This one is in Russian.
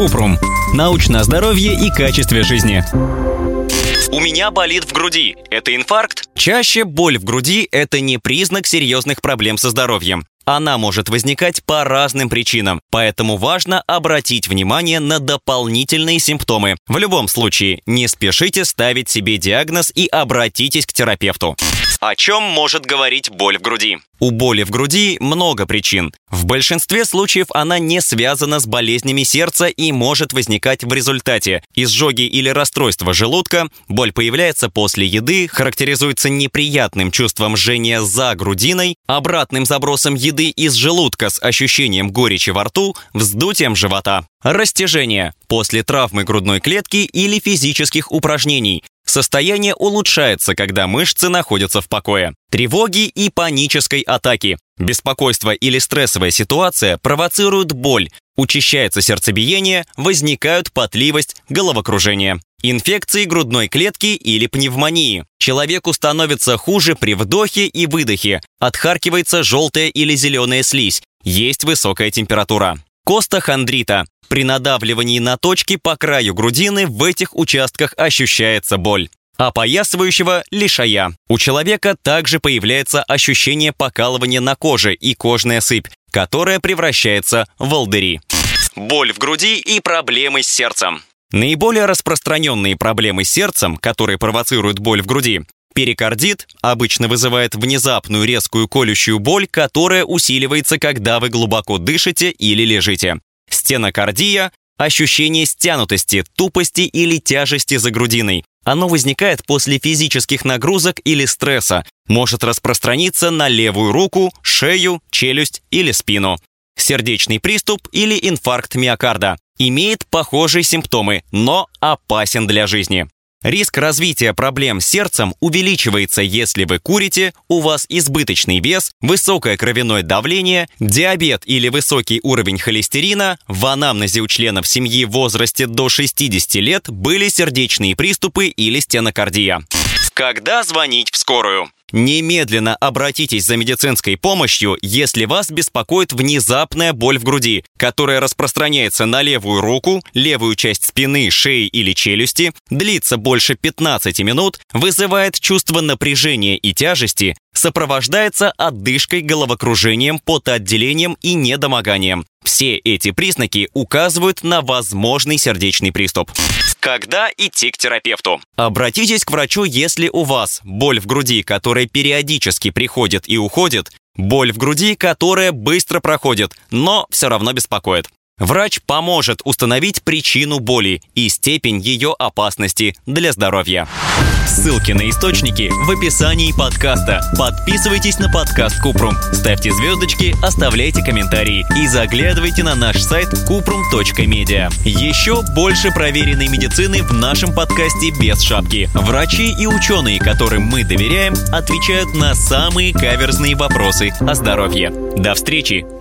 Купрум. Научное здоровье и качестве жизни. У меня болит в груди. Это инфаркт? Чаще боль в груди – это не признак серьезных проблем со здоровьем. Она может возникать по разным причинам, поэтому важно обратить внимание на дополнительные симптомы. В любом случае, не спешите ставить себе диагноз и обратитесь к терапевту. О чем может говорить боль в груди? У боли в груди много причин. В большинстве случаев она не связана с болезнями сердца и может возникать в результате изжоги или расстройства желудка. Боль появляется после еды, характеризуется неприятным чувством жжения за грудиной, обратным забросом еды из желудка с ощущением горечи во рту, вздутием живота. Растяжение после травмы грудной клетки или физических упражнений, Состояние улучшается, когда мышцы находятся в покое. Тревоги и панической атаки. Беспокойство или стрессовая ситуация провоцируют боль, учащается сердцебиение, возникают потливость, головокружение. Инфекции грудной клетки или пневмонии. Человеку становится хуже при вдохе и выдохе, отхаркивается желтая или зеленая слизь, есть высокая температура. Костохондрита. При надавливании на точки по краю грудины в этих участках ощущается боль. Опоясывающего лишая. У человека также появляется ощущение покалывания на коже и кожная сыпь, которая превращается в волдыри. Боль в груди и проблемы с сердцем. Наиболее распространенные проблемы с сердцем, которые провоцируют боль в груди, Перикардит обычно вызывает внезапную резкую колющую боль, которая усиливается, когда вы глубоко дышите или лежите. Стенокардия – ощущение стянутости, тупости или тяжести за грудиной. Оно возникает после физических нагрузок или стресса, может распространиться на левую руку, шею, челюсть или спину. Сердечный приступ или инфаркт миокарда. Имеет похожие симптомы, но опасен для жизни. Риск развития проблем с сердцем увеличивается, если вы курите, у вас избыточный вес, высокое кровяное давление, диабет или высокий уровень холестерина, в анамнезе у членов семьи в возрасте до 60 лет были сердечные приступы или стенокардия. Когда звонить в скорую? Немедленно обратитесь за медицинской помощью, если вас беспокоит внезапная боль в груди, которая распространяется на левую руку, левую часть спины, шеи или челюсти, длится больше 15 минут, вызывает чувство напряжения и тяжести, сопровождается отдышкой, головокружением, потоотделением и недомоганием. Все эти признаки указывают на возможный сердечный приступ. Когда идти к терапевту? Обратитесь к врачу, если у вас боль в груди, которая периодически приходит и уходит, боль в груди, которая быстро проходит, но все равно беспокоит. Врач поможет установить причину боли и степень ее опасности для здоровья. Ссылки на источники в описании подкаста. Подписывайтесь на подкаст Купрум, ставьте звездочки, оставляйте комментарии и заглядывайте на наш сайт kuprum.media. Еще больше проверенной медицины в нашем подкасте без шапки. Врачи и ученые, которым мы доверяем, отвечают на самые каверзные вопросы о здоровье. До встречи!